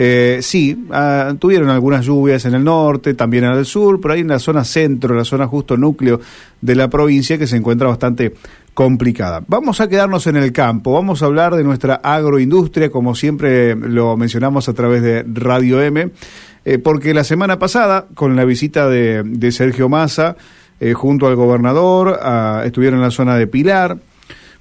Eh, sí, ah, tuvieron algunas lluvias en el norte, también en el sur, pero hay en la zona centro, la zona justo núcleo de la provincia que se encuentra bastante complicada. Vamos a quedarnos en el campo, vamos a hablar de nuestra agroindustria, como siempre lo mencionamos a través de Radio M, eh, porque la semana pasada, con la visita de, Sergio Massa, eh, junto al gobernador, estuvieron en la zona de Pilar,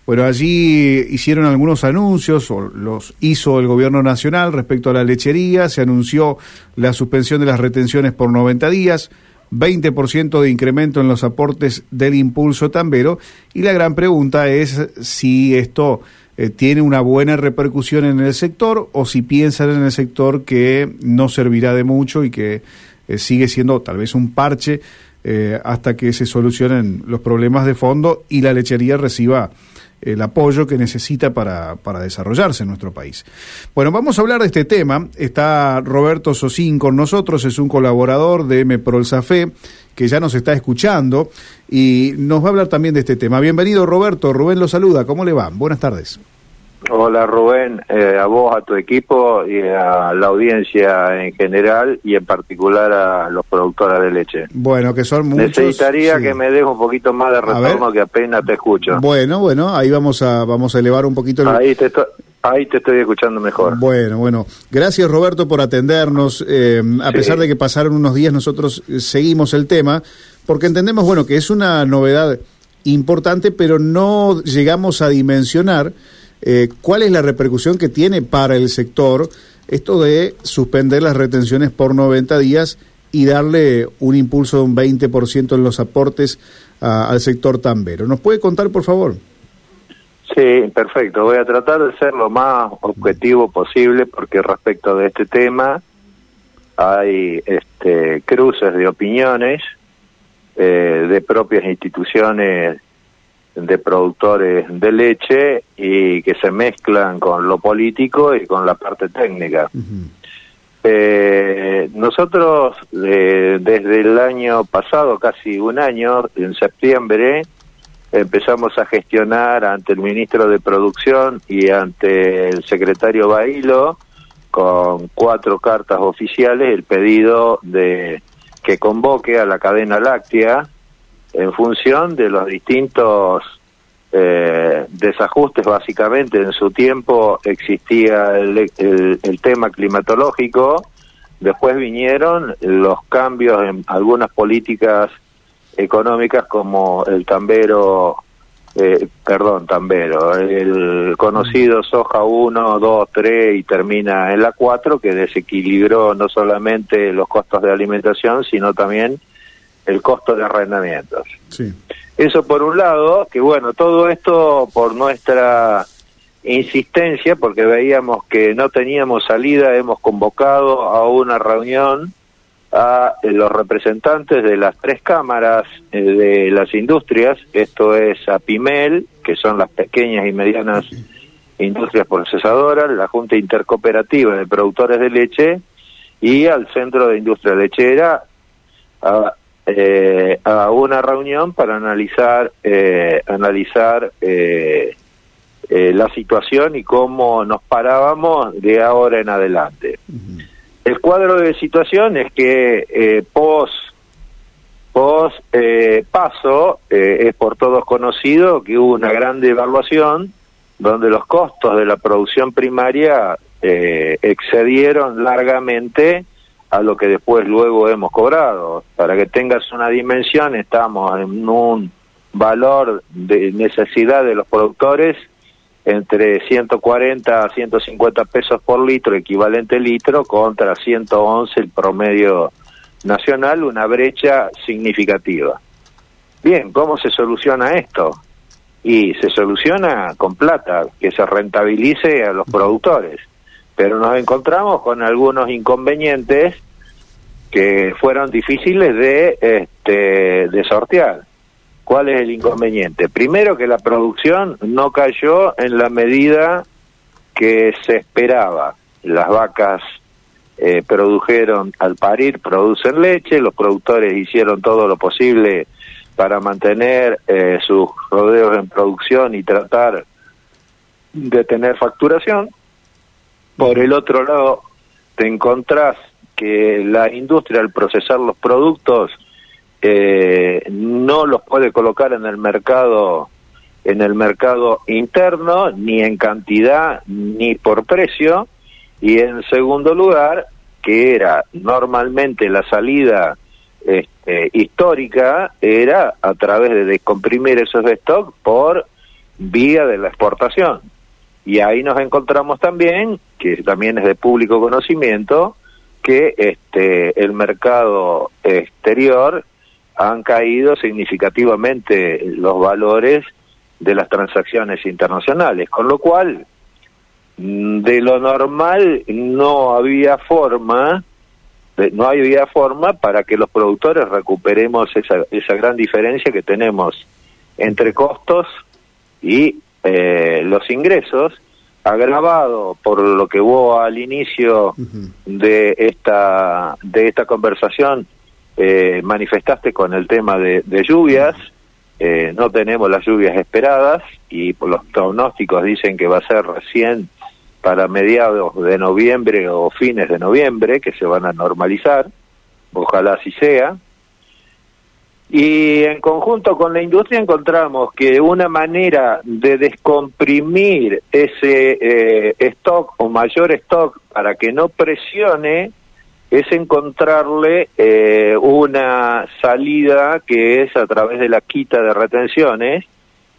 bueno, allí hicieron algunos anuncios, o los hizo el gobierno nacional respecto a la lechería, se anunció la suspensión de las retenciones por 90 días, 20% de incremento en los aportes del impulso tambero, y la gran pregunta es si esto eh, tiene una buena repercusión en el sector o si piensan en el sector que no servirá de mucho y que eh, sigue siendo tal vez un parche eh, hasta que se solucionen los problemas de fondo y la lechería reciba el apoyo que necesita para, para, desarrollarse en nuestro país. Bueno, vamos a hablar de este tema. Está Roberto Sosín con nosotros, es un colaborador de MPROLSAFE que ya nos está escuchando y nos va a hablar también de este tema. Bienvenido Roberto, Rubén lo saluda, ¿cómo le va? Buenas tardes. Hola Rubén, eh, a vos, a tu equipo y a la audiencia en general y en particular a los productores de leche. Bueno, que son muchos. Necesitaría que me deje un poquito más de retorno que apenas te escucho. Bueno, bueno, ahí vamos a vamos a elevar un poquito. El... Ahí te estoy, ahí te estoy escuchando mejor. Bueno, bueno, gracias Roberto por atendernos. Eh, a pesar de que pasaron unos días, nosotros eh, seguimos el tema porque entendemos, bueno, que es una novedad importante, pero no llegamos a dimensionar eh, ¿Cuál es la repercusión que tiene para el sector esto de suspender las retenciones por 90 días y darle un impulso de un 20% en los aportes al sector tambero? ¿Nos puede contar, por favor? Sí, perfecto. Voy a tratar de ser lo más objetivo posible porque respecto de este tema hay este, cruces de opiniones eh, de propias instituciones de productores de leche y que se mezclan con lo político y con la parte técnica. eh, nosotros eh, desde el año pasado, casi un año, en septiembre, empezamos a gestionar ante el ministro de Producción y ante el secretario Bailo con cuatro cartas oficiales el pedido de que convoque a la cadena láctea en función de los distintos eh, desajustes básicamente. En su tiempo existía el, el, tema climatológico. Después vinieron los cambios en algunas políticas económicas como el tambero eh, perdón tambero el conocido soja 1 2 3 y termina en la 4 que desequilibró no solamente los costos de alimentación sino también el costo de arrendamientos. Sí. Eso por un lado, que bueno, todo esto por nuestra insistencia, porque veíamos que no teníamos salida, hemos convocado a una reunión a los representantes de las tres cámaras eh, de las industrias, esto es a PIMEL, que son las pequeñas y medianas industrias procesadoras, la Junta Intercooperativa de Productores de Leche y al Centro de Industria Lechera, a eh, a una reunión para analizar eh, analizar eh, la situación y cómo nos parábamos de ahora en adelante. El cuadro de situación es que pos pos paso es por todos conocido que hubo una gran devaluación donde los costos de la producción primaria excedieron largamente a lo que después luego hemos cobrado. Para que tengas una dimensión, estamos en un valor de necesidad de los productores entre 140 a 150 pesos por litro, equivalente litro, contra 111 el promedio nacional, una brecha significativa. Bien, ¿cómo se soluciona esto? Y se soluciona con plata, que se rentabilice a los productores pero nos encontramos con algunos inconvenientes que fueron difíciles de, este, de sortear. ¿Cuál es el inconveniente? Primero que la producción no cayó en la medida que se esperaba. Las vacas eh, produjeron, al parir, producen leche, los productores hicieron todo lo posible para mantener eh, sus rodeos en producción y tratar de tener facturación, por el otro lado, te encontrás que la industria al procesar los productos eh, no los puede colocar en el mercado en el mercado interno ni en cantidad ni por precio. Y en segundo lugar que era normalmente la salida este, histórica era a través de descomprimir esos stock por vía de la exportación y ahí nos encontramos también que también es de público conocimiento que este el mercado exterior han caído significativamente los valores de las transacciones internacionales, con lo cual mm, de lo normal no había forma no había forma para que los productores recuperemos esa, esa gran diferencia que tenemos entre costos y eh, los ingresos agravado por lo que vos al inicio de esta de esta conversación eh, manifestaste con el tema de, lluvias. Eh, no tenemos las lluvias esperadas y por los pronósticos dicen que va a ser recién para mediados de noviembre o fines de noviembre que se van a normalizar. Ojalá así sea. Y en conjunto con la industria encontramos que una manera de descomprimir ese eh, stock o mayor stock para que no presione es encontrarle eh, una salida que es a través de la quita de retenciones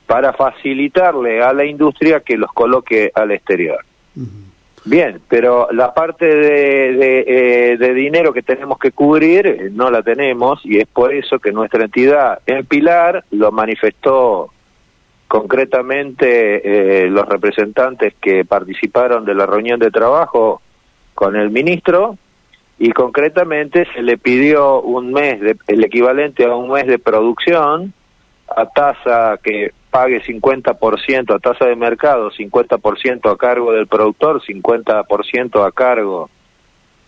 para facilitarle a la industria que los coloque al exterior. Bien, pero la parte de, eh, de, dinero que tenemos que cubrir eh, no la tenemos y es por eso que nuestra entidad en Pilar lo manifestó concretamente los representantes que participaron de la reunión de trabajo con el ministro y concretamente se le pidió un mes, de, el equivalente a un mes de producción a tasa que pague 50% a tasa de mercado, 50% a cargo del productor, 50% a cargo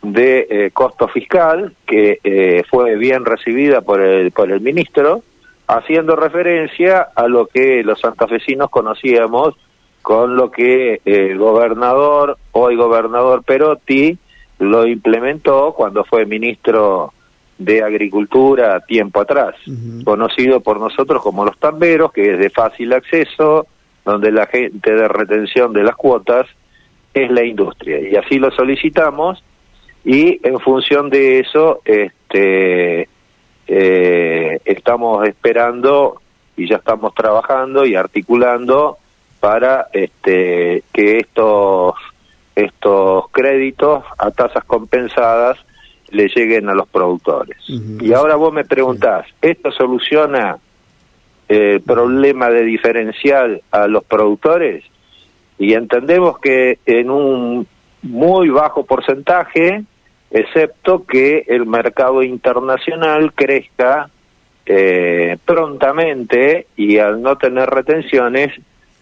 de eh, costo fiscal, que eh, fue bien recibida por el, por el ministro, haciendo referencia a lo que los santafesinos conocíamos con lo que el gobernador, hoy gobernador Perotti, lo implementó cuando fue ministro de Agricultura tiempo atrás, conocido por nosotros como los tamberos, que es de fácil acceso, donde la gente de retención de las cuotas es la industria. Y así lo solicitamos y en función de eso este, eh, estamos esperando y ya estamos trabajando y articulando para este, que estos estos créditos a tasas compensadas le lleguen a los productores. Y ahora vos me preguntás, ¿esto soluciona el problema de diferencial a los productores? Y entendemos que en un muy bajo porcentaje, excepto que el mercado internacional crezca eh, prontamente y al no tener retenciones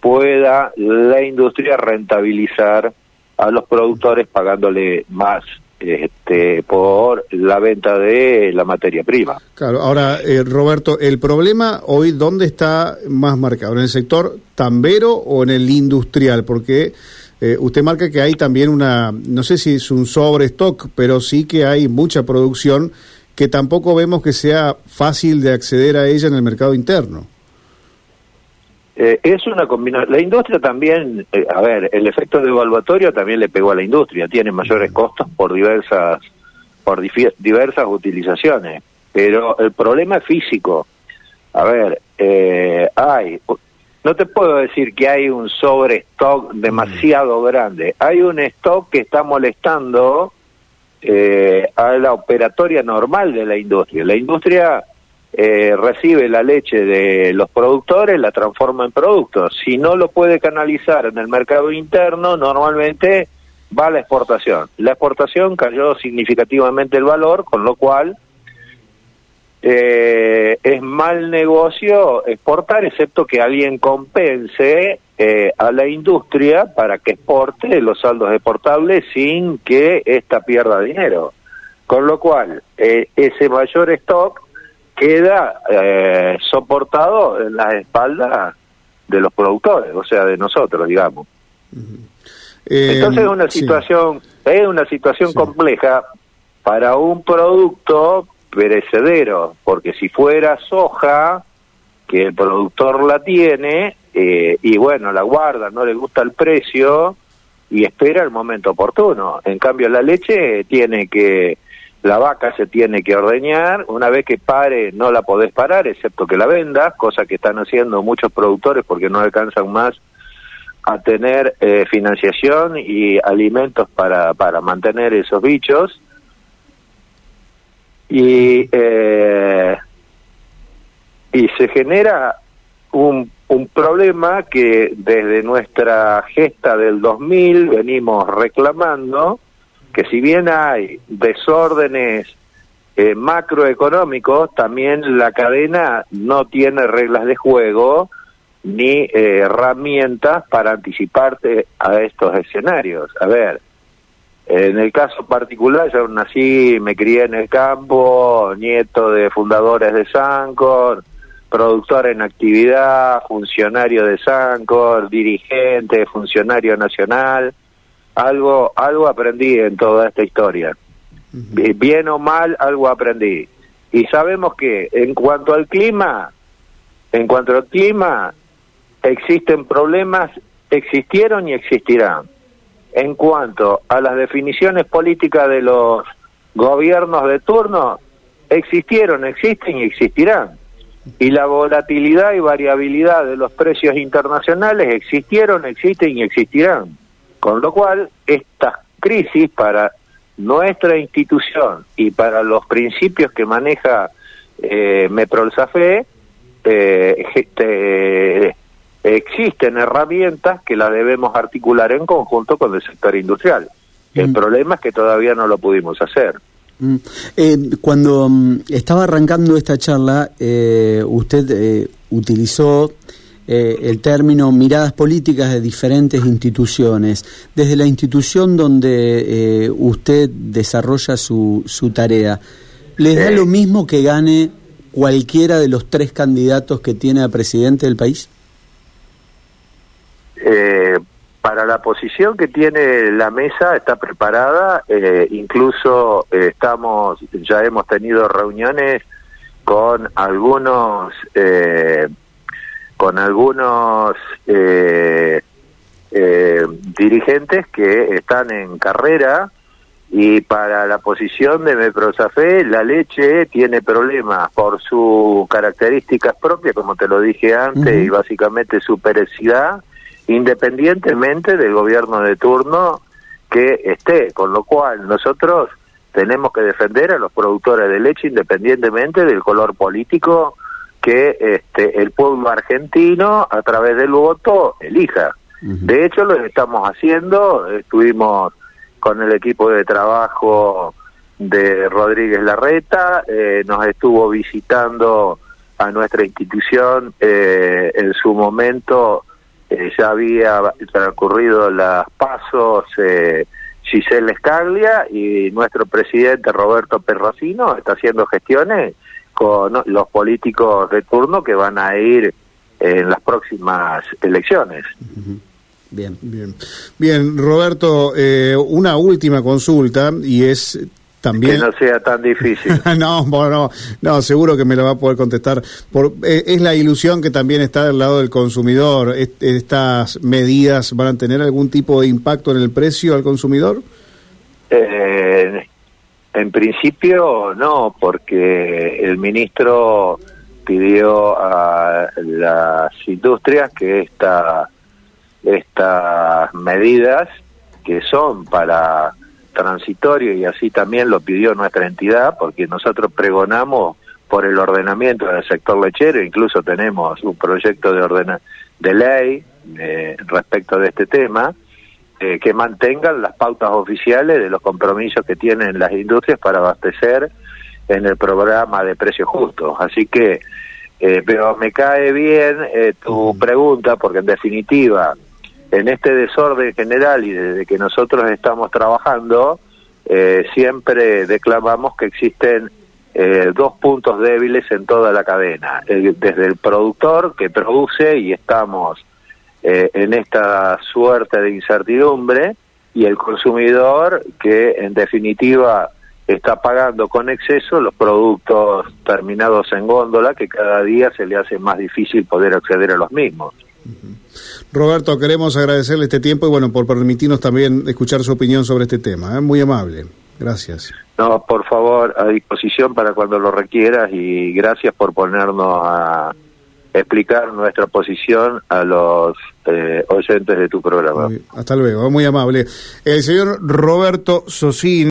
pueda la industria rentabilizar a los productores pagándole más este, por la venta de la materia prima. Claro, ahora, eh, Roberto, ¿el problema hoy dónde está más marcado? ¿En el sector tambero o en el industrial? Porque eh, usted marca que hay también una, no sé si es un sobrestock, pero sí que hay mucha producción que tampoco vemos que sea fácil de acceder a ella en el mercado interno. Eh, es una combinación. La industria también, eh, a ver, el efecto devaluatorio también le pegó a la industria. Tiene mayores costos por diversas, por diversas utilizaciones. Pero el problema es físico. A ver, eh, hay, no te puedo decir que hay un sobrestock demasiado grande. Hay un stock que está molestando a la operatoria normal de la industria. La industria eh, recibe la leche de los productores, la transforma en productos. Si no lo puede canalizar en el mercado interno, normalmente va a la exportación. La exportación cayó significativamente el valor, con lo cual eh, es mal negocio exportar, excepto que alguien compense eh, a la industria para que exporte los saldos exportables sin que ésta pierda dinero. Con lo cual, ese mayor stock queda eh, soportado en las espaldas de los productores, o sea, de nosotros, digamos. Entonces es una situación, es una situación compleja para un producto perecedero, porque si fuera soja, que el productor la tiene, eh, y bueno, la guarda, no le gusta el precio, y espera el momento oportuno. En cambio, la leche tiene que, la vaca se tiene que ordeñar, una vez que pare no la podés parar, excepto que la vendas, cosa que están haciendo muchos productores porque no alcanzan más a tener eh, financiación y alimentos para, para mantener esos bichos. Y, eh, y se genera un un problema que desde nuestra gesta del 2000 venimos reclamando, que si bien hay desórdenes eh, macroeconómicos, también la cadena no tiene reglas de juego ni eh, herramientas para anticiparte a estos escenarios. A ver, en el caso particular, yo nací, me crié en el campo, nieto de fundadores de Sancor, productor en actividad, funcionario de Sancor, dirigente, funcionario nacional. Algo, algo aprendí en toda esta historia. Bien o mal, algo aprendí. Y sabemos que en cuanto al clima, en cuanto al clima, existen problemas, existieron y existirán. En cuanto a las definiciones políticas de los gobiernos de turno, existieron, existen y existirán y la volatilidad y variabilidad de los precios internacionales existieron, existen y existirán. Con lo cual, esta crisis para nuestra institución y para los principios que maneja eh, eh, este, existen herramientas que las debemos articular en conjunto con el sector industrial. El mm. problema es que todavía no lo pudimos hacer. Mm. Eh, cuando mm, estaba arrancando esta charla, eh, usted eh, utilizó el término miradas políticas de diferentes instituciones. Desde la institución donde usted desarrolla su, su tarea, ¿les da lo mismo que gane cualquiera de los tres candidatos que tiene a presidente del país? para la posición que tiene la mesa está preparada, eh, incluso eh, estamos, ya hemos tenido reuniones con algunos, eh, con algunos dirigentes que están en carrera y para la posición de Meprosafe la leche tiene problemas por sus características propias, como te lo dije antes, y básicamente su perecidad independientemente del gobierno de turno que esté, con lo cual nosotros tenemos que defender a los productores de leche independientemente del color político que este, el pueblo argentino a través del voto elija. De hecho lo estamos haciendo, estuvimos con el equipo de trabajo de Rodríguez Larreta, eh, nos estuvo visitando a nuestra institución eh, en su momento eh, ya había transcurrido las pasos eh, Giselle Escaglia y nuestro presidente Roberto Perracino está haciendo gestiones con los políticos de turno que van a ir en las próximas elecciones. Bien, bien. Bien, Roberto, eh, una última consulta y es también... Que no sea tan difícil. no, bueno, no, seguro que me lo va a poder contestar. Por, eh, es la ilusión que también está del lado del consumidor. ¿Estas medidas van a tener algún tipo de impacto en el precio al consumidor? Eh, en principio no, porque el ministro pidió a las industrias que esta, estas medidas que son para transitorio y así también lo pidió nuestra entidad porque nosotros pregonamos por el ordenamiento del sector lechero, incluso tenemos un proyecto de ordena de ley eh, respecto de este tema eh, que mantengan las pautas oficiales de los compromisos que tienen las industrias para abastecer en el programa de precios justos. Así que, eh, pero me cae bien tu pregunta porque en definitiva en este desorden general y desde que nosotros estamos trabajando, eh, siempre declamamos que existen eh, dos puntos débiles en toda la cadena. desde el productor que produce y estamos eh, en esta suerte de incertidumbre y el consumidor que en definitiva está pagando con exceso los productos terminados en góndola que cada día se le hace más difícil poder acceder a los mismos. Roberto, queremos agradecerle este tiempo y bueno, por permitirnos también escuchar su opinión sobre este tema. ¿eh? Muy amable. Gracias. No, por favor, a disposición para cuando lo requieras y gracias por ponernos a explicar nuestra posición a los eh, oyentes de tu programa. hasta luego, muy amable. El señor Roberto Sosín.